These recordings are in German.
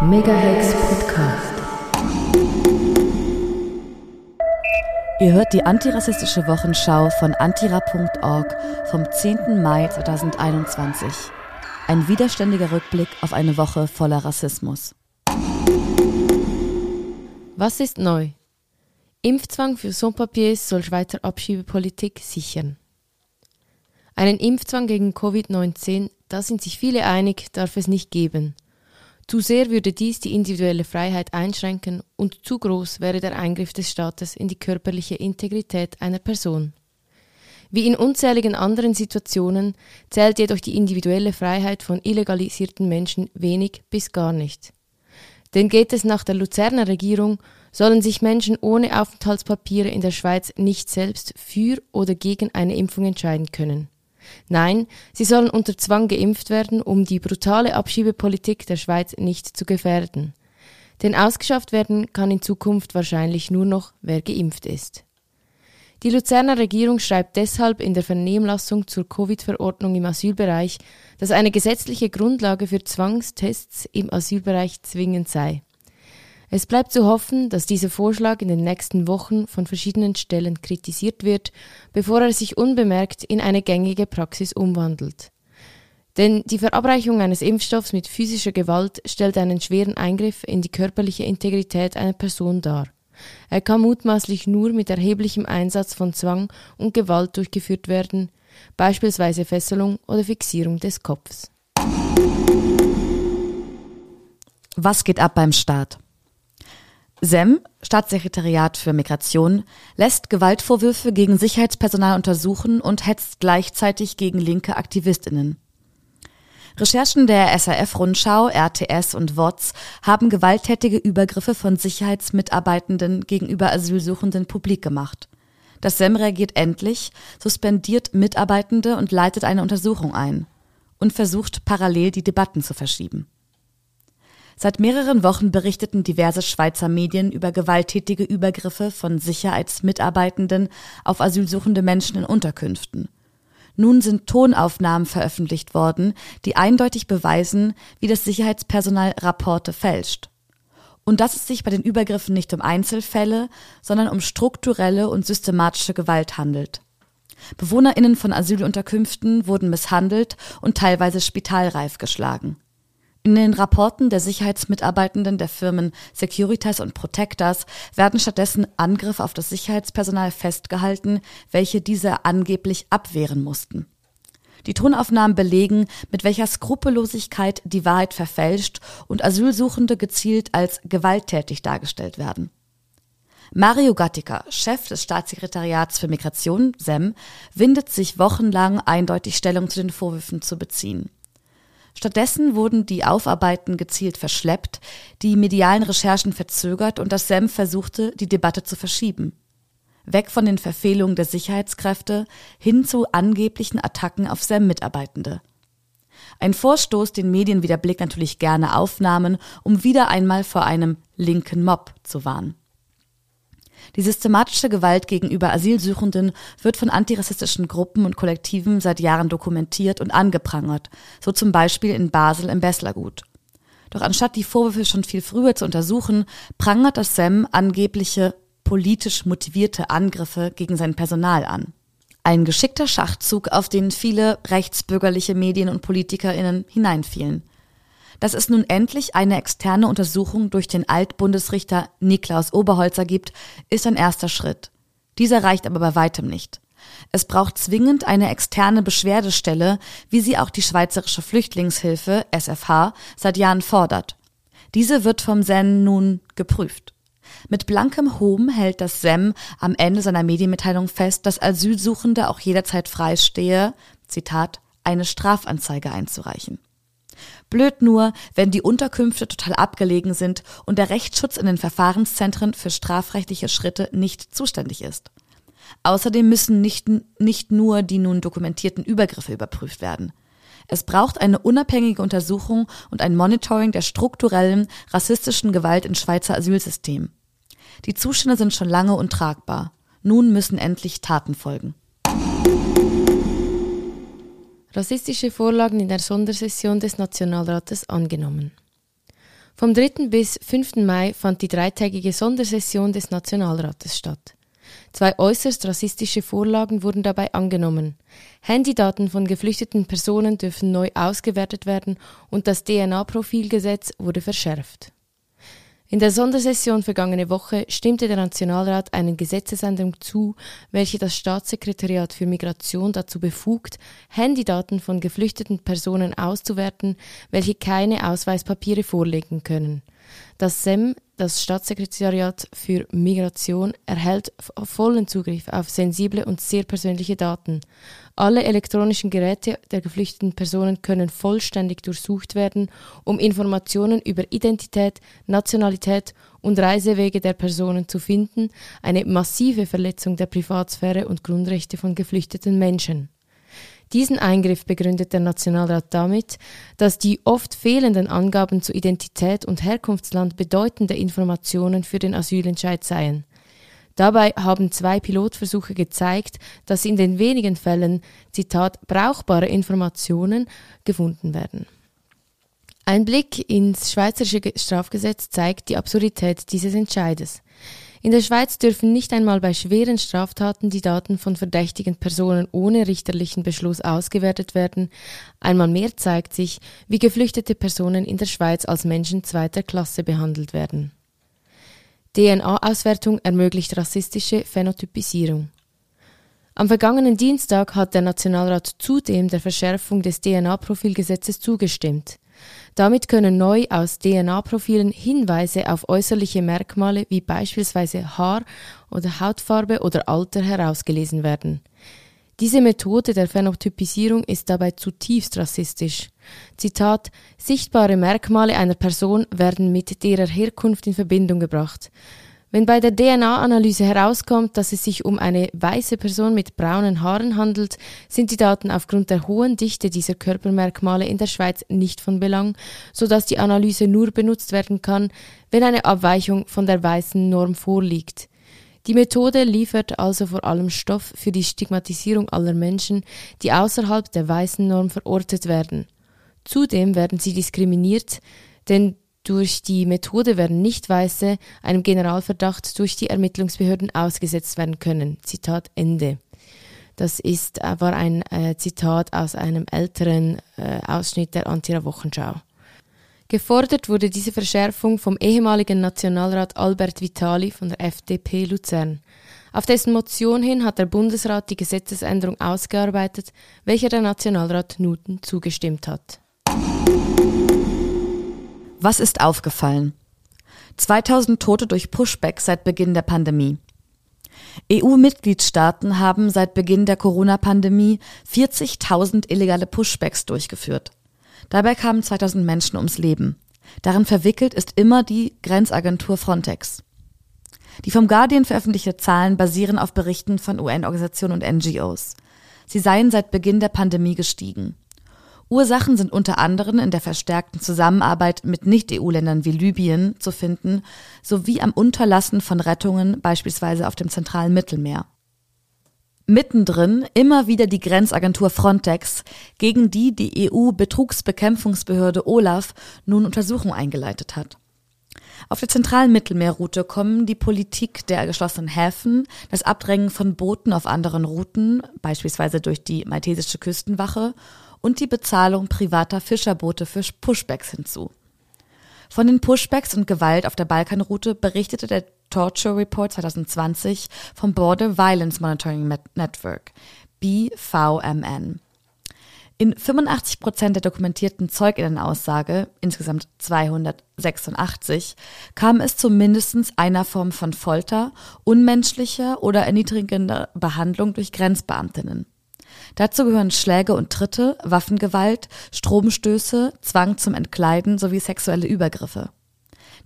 Megahex Podcast. Ihr hört die antirassistische Wochenschau von antira.org vom 10. Mai 2021. Ein widerständiger Rückblick auf eine Woche voller Rassismus. Was ist neu? Impfzwang für Sans-Papiers soll Schweizer Abschiebepolitik sichern. Einen Impfzwang gegen Covid-19, da sind sich viele einig, darf es nicht geben. Zu sehr würde dies die individuelle Freiheit einschränken und zu groß wäre der Eingriff des Staates in die körperliche Integrität einer Person. Wie in unzähligen anderen Situationen zählt jedoch die individuelle Freiheit von illegalisierten Menschen wenig bis gar nicht. Denn geht es nach der Luzerner Regierung, sollen sich Menschen ohne Aufenthaltspapiere in der Schweiz nicht selbst für oder gegen eine Impfung entscheiden können. Nein, sie sollen unter Zwang geimpft werden, um die brutale Abschiebepolitik der Schweiz nicht zu gefährden. Denn ausgeschafft werden kann in Zukunft wahrscheinlich nur noch, wer geimpft ist. Die Luzerner Regierung schreibt deshalb in der Vernehmlassung zur Covid-Verordnung im Asylbereich, dass eine gesetzliche Grundlage für Zwangstests im Asylbereich zwingend sei. Es bleibt zu hoffen, dass dieser Vorschlag in den nächsten Wochen von verschiedenen Stellen kritisiert wird, bevor er sich unbemerkt in eine gängige Praxis umwandelt. Denn die Verabreichung eines Impfstoffs mit physischer Gewalt stellt einen schweren Eingriff in die körperliche Integrität einer Person dar. Er kann mutmaßlich nur mit erheblichem Einsatz von Zwang und Gewalt durchgeführt werden, beispielsweise Fesselung oder Fixierung des Kopfs. Was geht ab beim Staat? SEM, Staatssekretariat für Migration, lässt Gewaltvorwürfe gegen Sicherheitspersonal untersuchen und hetzt gleichzeitig gegen linke Aktivistinnen. Recherchen der SRF-Rundschau, RTS und WOTS haben gewalttätige Übergriffe von Sicherheitsmitarbeitenden gegenüber Asylsuchenden publik gemacht. Das SEM reagiert endlich, suspendiert Mitarbeitende und leitet eine Untersuchung ein und versucht parallel die Debatten zu verschieben. Seit mehreren Wochen berichteten diverse Schweizer Medien über gewalttätige Übergriffe von Sicherheitsmitarbeitenden auf asylsuchende Menschen in Unterkünften. Nun sind Tonaufnahmen veröffentlicht worden, die eindeutig beweisen, wie das Sicherheitspersonal Rapporte fälscht. Und dass es sich bei den Übergriffen nicht um Einzelfälle, sondern um strukturelle und systematische Gewalt handelt. Bewohnerinnen von Asylunterkünften wurden misshandelt und teilweise spitalreif geschlagen. In den Rapporten der Sicherheitsmitarbeitenden der Firmen Securitas und Protectas werden stattdessen Angriffe auf das Sicherheitspersonal festgehalten, welche diese angeblich abwehren mussten. Die Tonaufnahmen belegen, mit welcher Skrupellosigkeit die Wahrheit verfälscht und Asylsuchende gezielt als gewalttätig dargestellt werden. Mario Gattica, Chef des Staatssekretariats für Migration, SEM, windet sich wochenlang eindeutig Stellung zu den Vorwürfen zu beziehen. Stattdessen wurden die Aufarbeiten gezielt verschleppt, die medialen Recherchen verzögert und das SEM versuchte, die Debatte zu verschieben. Weg von den Verfehlungen der Sicherheitskräfte hin zu angeblichen Attacken auf SEM-Mitarbeitende. Ein Vorstoß, den Medien wie der Blick natürlich gerne aufnahmen, um wieder einmal vor einem linken Mob zu warnen. Die systematische Gewalt gegenüber Asylsuchenden wird von antirassistischen Gruppen und Kollektiven seit Jahren dokumentiert und angeprangert, so zum Beispiel in Basel im Besslergut. Doch anstatt die Vorwürfe schon viel früher zu untersuchen, prangert das SEM angebliche politisch motivierte Angriffe gegen sein Personal an. Ein geschickter Schachzug, auf den viele rechtsbürgerliche Medien und PolitikerInnen hineinfielen. Dass es nun endlich eine externe Untersuchung durch den Altbundesrichter Niklaus Oberholzer gibt, ist ein erster Schritt. Dieser reicht aber bei weitem nicht. Es braucht zwingend eine externe Beschwerdestelle, wie sie auch die Schweizerische Flüchtlingshilfe SFH seit Jahren fordert. Diese wird vom SEM nun geprüft. Mit blankem Hohn hält das SEM am Ende seiner Medienmitteilung fest, dass Asylsuchende auch jederzeit freistehe, Zitat, eine Strafanzeige einzureichen. Blöd nur, wenn die Unterkünfte total abgelegen sind und der Rechtsschutz in den Verfahrenszentren für strafrechtliche Schritte nicht zuständig ist. Außerdem müssen nicht, nicht nur die nun dokumentierten Übergriffe überprüft werden. Es braucht eine unabhängige Untersuchung und ein Monitoring der strukturellen rassistischen Gewalt im Schweizer Asylsystem. Die Zustände sind schon lange untragbar. Nun müssen endlich Taten folgen. Rassistische Vorlagen in der Sondersession des Nationalrates angenommen. Vom 3. bis 5. Mai fand die dreitägige Sondersession des Nationalrates statt. Zwei äußerst rassistische Vorlagen wurden dabei angenommen. Handydaten von geflüchteten Personen dürfen neu ausgewertet werden und das DNA-Profilgesetz wurde verschärft. In der Sondersession vergangene Woche stimmte der Nationalrat einen Gesetzesänderung zu, welche das Staatssekretariat für Migration dazu befugt, Handydaten von geflüchteten Personen auszuwerten, welche keine Ausweispapiere vorlegen können. Das SEM das Staatssekretariat für Migration erhält vollen Zugriff auf sensible und sehr persönliche Daten. Alle elektronischen Geräte der geflüchteten Personen können vollständig durchsucht werden, um Informationen über Identität, Nationalität und Reisewege der Personen zu finden, eine massive Verletzung der Privatsphäre und Grundrechte von geflüchteten Menschen. Diesen Eingriff begründet der Nationalrat damit, dass die oft fehlenden Angaben zu Identität und Herkunftsland bedeutende Informationen für den Asylentscheid seien. Dabei haben zwei Pilotversuche gezeigt, dass in den wenigen Fällen, Zitat, brauchbare Informationen gefunden werden. Ein Blick ins Schweizerische Strafgesetz zeigt die Absurdität dieses Entscheides. In der Schweiz dürfen nicht einmal bei schweren Straftaten die Daten von verdächtigen Personen ohne richterlichen Beschluss ausgewertet werden. Einmal mehr zeigt sich, wie geflüchtete Personen in der Schweiz als Menschen zweiter Klasse behandelt werden. DNA-Auswertung ermöglicht rassistische Phänotypisierung. Am vergangenen Dienstag hat der Nationalrat zudem der Verschärfung des DNA-Profilgesetzes zugestimmt. Damit können neu aus DNA-Profilen Hinweise auf äußerliche Merkmale wie beispielsweise Haar oder Hautfarbe oder Alter herausgelesen werden. Diese Methode der Phänotypisierung ist dabei zutiefst rassistisch. Zitat Sichtbare Merkmale einer Person werden mit derer Herkunft in Verbindung gebracht. Wenn bei der DNA-Analyse herauskommt, dass es sich um eine weiße Person mit braunen Haaren handelt, sind die Daten aufgrund der hohen Dichte dieser Körpermerkmale in der Schweiz nicht von Belang, so dass die Analyse nur benutzt werden kann, wenn eine Abweichung von der weißen Norm vorliegt. Die Methode liefert also vor allem Stoff für die Stigmatisierung aller Menschen, die außerhalb der weißen Norm verortet werden. Zudem werden sie diskriminiert, denn durch die Methode werden Nicht-Weiße einem Generalverdacht durch die Ermittlungsbehörden ausgesetzt werden können. Zitat Ende. Das ist, äh, war ein äh, Zitat aus einem älteren äh, Ausschnitt der Antira Wochenschau. Gefordert wurde diese Verschärfung vom ehemaligen Nationalrat Albert Vitali von der FDP Luzern. Auf dessen Motion hin hat der Bundesrat die Gesetzesänderung ausgearbeitet, welcher der Nationalrat Nuten zugestimmt hat. Was ist aufgefallen? 2000 Tote durch Pushback seit Beginn der Pandemie. EU-Mitgliedstaaten haben seit Beginn der Corona-Pandemie 40.000 illegale Pushbacks durchgeführt. Dabei kamen 2000 Menschen ums Leben. Darin verwickelt ist immer die Grenzagentur Frontex. Die vom Guardian veröffentlichte Zahlen basieren auf Berichten von UN-Organisationen und NGOs. Sie seien seit Beginn der Pandemie gestiegen. Ursachen sind unter anderem in der verstärkten Zusammenarbeit mit Nicht-EU-Ländern wie Libyen zu finden, sowie am Unterlassen von Rettungen beispielsweise auf dem zentralen Mittelmeer. Mittendrin immer wieder die Grenzagentur Frontex, gegen die die EU-Betrugsbekämpfungsbehörde Olaf nun Untersuchungen eingeleitet hat. Auf der zentralen Mittelmeerroute kommen die Politik der geschlossenen Häfen, das Abdrängen von Booten auf anderen Routen, beispielsweise durch die maltesische Küstenwache, und die Bezahlung privater Fischerboote für Pushbacks hinzu. Von den Pushbacks und Gewalt auf der Balkanroute berichtete der Torture Report 2020 vom Border Violence Monitoring Network, BVMN. In 85 Prozent der dokumentierten Zeuginnenaussage, insgesamt 286, kam es zu mindestens einer Form von Folter, unmenschlicher oder erniedrigender Behandlung durch Grenzbeamtinnen. Dazu gehören Schläge und Tritte, Waffengewalt, Stromstöße, Zwang zum Entkleiden sowie sexuelle Übergriffe.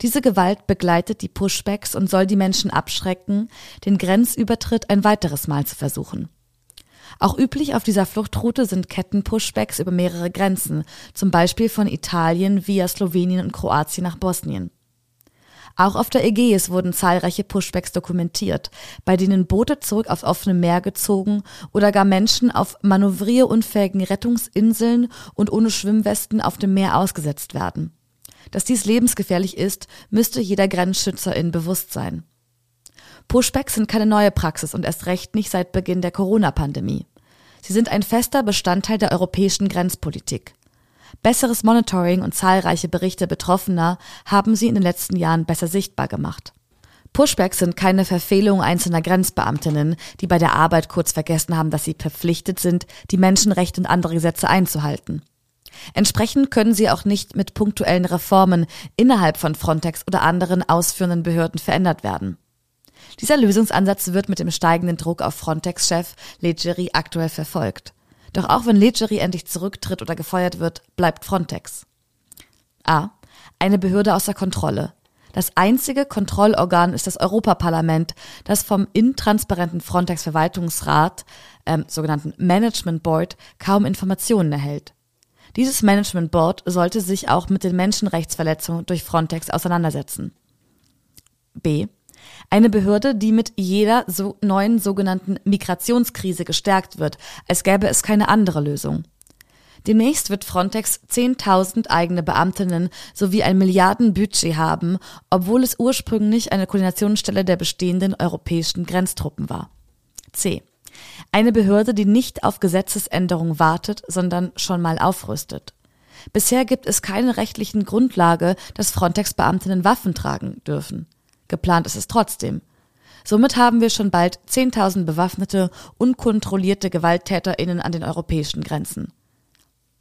Diese Gewalt begleitet die Pushbacks und soll die Menschen abschrecken, den Grenzübertritt ein weiteres Mal zu versuchen. Auch üblich auf dieser Fluchtroute sind Ketten-Pushbacks über mehrere Grenzen, zum Beispiel von Italien via Slowenien und Kroatien nach Bosnien. Auch auf der Ägäis wurden zahlreiche Pushbacks dokumentiert, bei denen Boote zurück aufs offene Meer gezogen oder gar Menschen auf manövrierunfähigen Rettungsinseln und ohne Schwimmwesten auf dem Meer ausgesetzt werden. Dass dies lebensgefährlich ist, müsste jeder Grenzschützerin bewusst sein. Pushbacks sind keine neue Praxis und erst recht nicht seit Beginn der Corona-Pandemie. Sie sind ein fester Bestandteil der europäischen Grenzpolitik. Besseres Monitoring und zahlreiche Berichte Betroffener haben sie in den letzten Jahren besser sichtbar gemacht. Pushbacks sind keine Verfehlung einzelner Grenzbeamtinnen, die bei der Arbeit kurz vergessen haben, dass sie verpflichtet sind, die Menschenrechte und andere Gesetze einzuhalten. Entsprechend können sie auch nicht mit punktuellen Reformen innerhalb von Frontex oder anderen ausführenden Behörden verändert werden. Dieser Lösungsansatz wird mit dem steigenden Druck auf Frontex-Chef Leggeri aktuell verfolgt. Doch auch wenn Leggeri endlich zurücktritt oder gefeuert wird, bleibt Frontex. A. Eine Behörde außer Kontrolle. Das einzige Kontrollorgan ist das Europaparlament, das vom intransparenten Frontex-Verwaltungsrat, ähm, sogenannten Management Board, kaum Informationen erhält. Dieses Management Board sollte sich auch mit den Menschenrechtsverletzungen durch Frontex auseinandersetzen. B. Eine Behörde, die mit jeder so neuen sogenannten Migrationskrise gestärkt wird, als gäbe es keine andere Lösung. Demnächst wird Frontex 10.000 eigene Beamtinnen sowie ein Milliardenbudget haben, obwohl es ursprünglich eine Koordinationsstelle der bestehenden europäischen Grenztruppen war. C. Eine Behörde, die nicht auf Gesetzesänderungen wartet, sondern schon mal aufrüstet. Bisher gibt es keine rechtlichen Grundlage, dass Frontex-Beamtinnen Waffen tragen dürfen. Geplant ist es trotzdem. Somit haben wir schon bald 10.000 bewaffnete, unkontrollierte GewalttäterInnen an den europäischen Grenzen.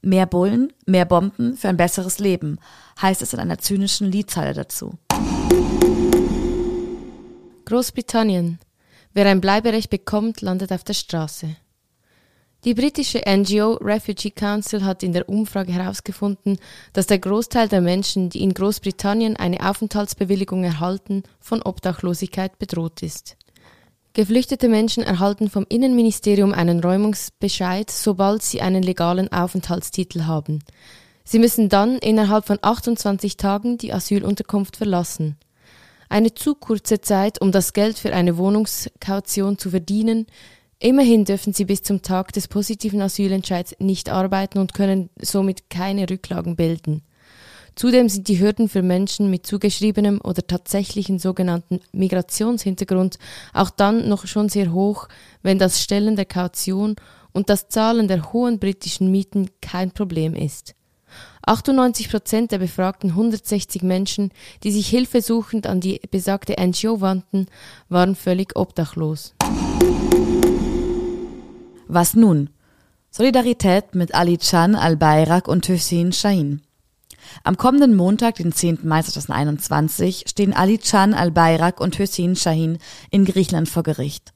Mehr Bullen, mehr Bomben für ein besseres Leben, heißt es in einer zynischen Liedzeile dazu. Großbritannien. Wer ein Bleiberecht bekommt, landet auf der Straße. Die britische NGO Refugee Council hat in der Umfrage herausgefunden, dass der Großteil der Menschen, die in Großbritannien eine Aufenthaltsbewilligung erhalten, von Obdachlosigkeit bedroht ist. Geflüchtete Menschen erhalten vom Innenministerium einen Räumungsbescheid, sobald sie einen legalen Aufenthaltstitel haben. Sie müssen dann innerhalb von 28 Tagen die Asylunterkunft verlassen. Eine zu kurze Zeit, um das Geld für eine Wohnungskaution zu verdienen. Immerhin dürfen sie bis zum Tag des positiven Asylentscheids nicht arbeiten und können somit keine Rücklagen bilden. Zudem sind die Hürden für Menschen mit zugeschriebenem oder tatsächlichen sogenannten Migrationshintergrund auch dann noch schon sehr hoch, wenn das Stellen der Kaution und das Zahlen der hohen britischen Mieten kein Problem ist. 98 Prozent der befragten 160 Menschen, die sich hilfesuchend an die besagte NGO wandten, waren völlig obdachlos. Was nun? Solidarität mit Ali Chan al-Bayrak und Hussein Shahin. Am kommenden Montag, den 10. Mai 2021, stehen Ali Can al-Bayrak und Hüseyin Shahin in Griechenland vor Gericht.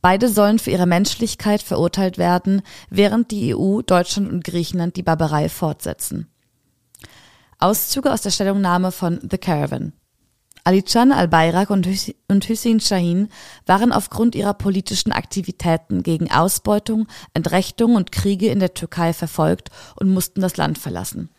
Beide sollen für ihre Menschlichkeit verurteilt werden, während die EU, Deutschland und Griechenland die Barbarei fortsetzen. Auszüge aus der Stellungnahme von The Caravan. Ali Can al-Bayrak und Hüseyin Shahin waren aufgrund ihrer politischen Aktivitäten gegen Ausbeutung, Entrechtung und Kriege in der Türkei verfolgt und mussten das Land verlassen.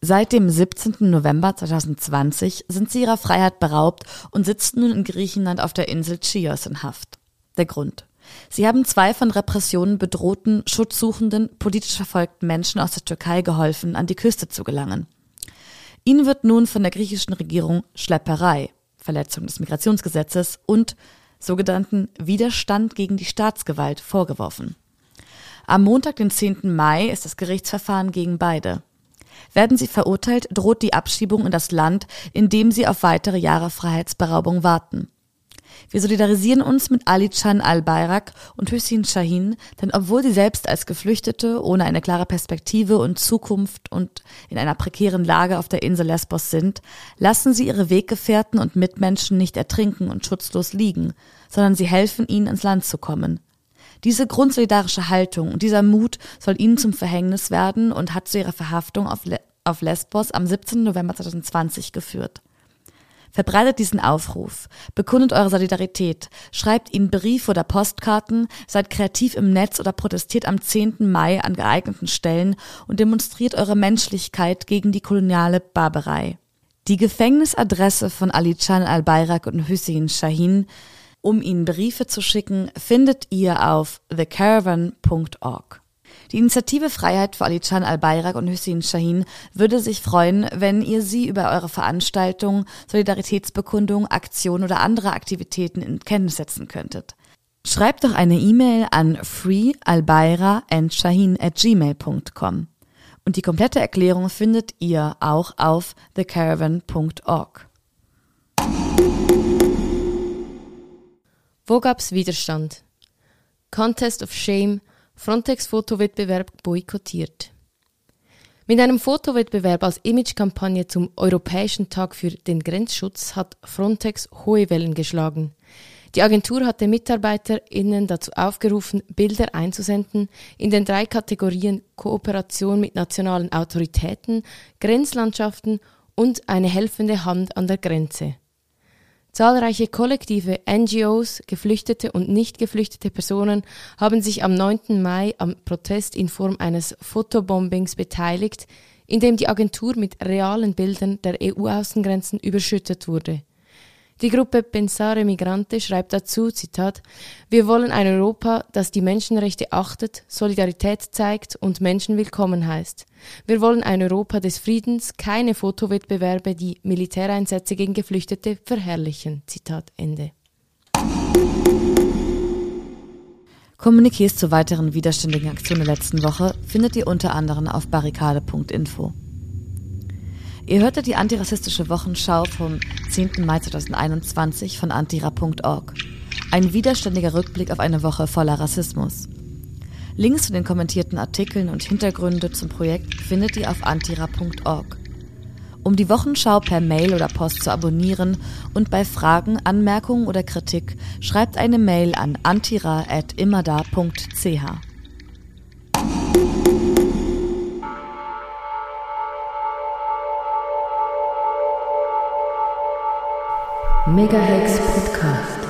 Seit dem 17. November 2020 sind sie ihrer Freiheit beraubt und sitzen nun in Griechenland auf der Insel Chios in Haft. Der Grund. Sie haben zwei von Repressionen bedrohten, schutzsuchenden, politisch verfolgten Menschen aus der Türkei geholfen, an die Küste zu gelangen. Ihnen wird nun von der griechischen Regierung Schlepperei, Verletzung des Migrationsgesetzes und sogenannten Widerstand gegen die Staatsgewalt vorgeworfen. Am Montag, den 10. Mai, ist das Gerichtsverfahren gegen beide. Werden sie verurteilt, droht die Abschiebung in das Land, in dem sie auf weitere Jahre Freiheitsberaubung warten. Wir solidarisieren uns mit Ali Chan al-Bayrak und Hüseyin Shahin, denn obwohl sie selbst als Geflüchtete ohne eine klare Perspektive und Zukunft und in einer prekären Lage auf der Insel Lesbos sind, lassen sie ihre Weggefährten und Mitmenschen nicht ertrinken und schutzlos liegen, sondern sie helfen ihnen ins Land zu kommen. Diese grundsolidarische Haltung und dieser Mut soll ihnen zum Verhängnis werden und hat zu ihrer Verhaftung auf, Le auf Lesbos am 17. November 2020 geführt. Verbreitet diesen Aufruf, bekundet eure Solidarität, schreibt ihnen Briefe oder Postkarten, seid kreativ im Netz oder protestiert am 10. Mai an geeigneten Stellen und demonstriert eure Menschlichkeit gegen die koloniale Barbarei. Die Gefängnisadresse von Ali Chan al-Bayrak und Hussein Shahin um ihnen Briefe zu schicken, findet ihr auf thecaravan.org. Die Initiative Freiheit für Alican Al-Bayrak und Hussein Shahin würde sich freuen, wenn ihr sie über eure Veranstaltungen, Solidaritätsbekundungen, Aktionen oder andere Aktivitäten in Kenntnis setzen könntet. Schreibt doch eine E-Mail an freealbayra@shahin at gmail.com. Und die komplette Erklärung findet ihr auch auf thecaravan.org. Wo gab's Widerstand? Contest of Shame, Frontex Fotowettbewerb boykottiert. Mit einem Fotowettbewerb als Imagekampagne zum Europäischen Tag für den Grenzschutz hat Frontex hohe Wellen geschlagen. Die Agentur hatte MitarbeiterInnen dazu aufgerufen, Bilder einzusenden in den drei Kategorien Kooperation mit nationalen Autoritäten, Grenzlandschaften und eine helfende Hand an der Grenze. Zahlreiche kollektive NGOs, geflüchtete und nicht geflüchtete Personen haben sich am 9. Mai am Protest in Form eines Fotobombings beteiligt, in dem die Agentur mit realen Bildern der EU-Außengrenzen überschüttet wurde. Die Gruppe Pensare Migrante schreibt dazu, Zitat, wir wollen ein Europa, das die Menschenrechte achtet, Solidarität zeigt und Menschen willkommen heißt. Wir wollen ein Europa des Friedens, keine Fotowettbewerbe, die Militäreinsätze gegen Geflüchtete verherrlichen. Zitat Ende. Kommuniqués zu weiteren widerständigen Aktionen der letzten Woche findet ihr unter anderem auf barrikade.info. Ihr hörte die antirassistische Wochenschau vom 10. Mai 2021 von antira.org. Ein widerständiger Rückblick auf eine Woche voller Rassismus. Links zu den kommentierten Artikeln und Hintergründe zum Projekt findet ihr auf antira.org. Um die Wochenschau per Mail oder Post zu abonnieren und bei Fragen, Anmerkungen oder Kritik schreibt eine Mail an antira.immerda.ch. Megahex Podcast.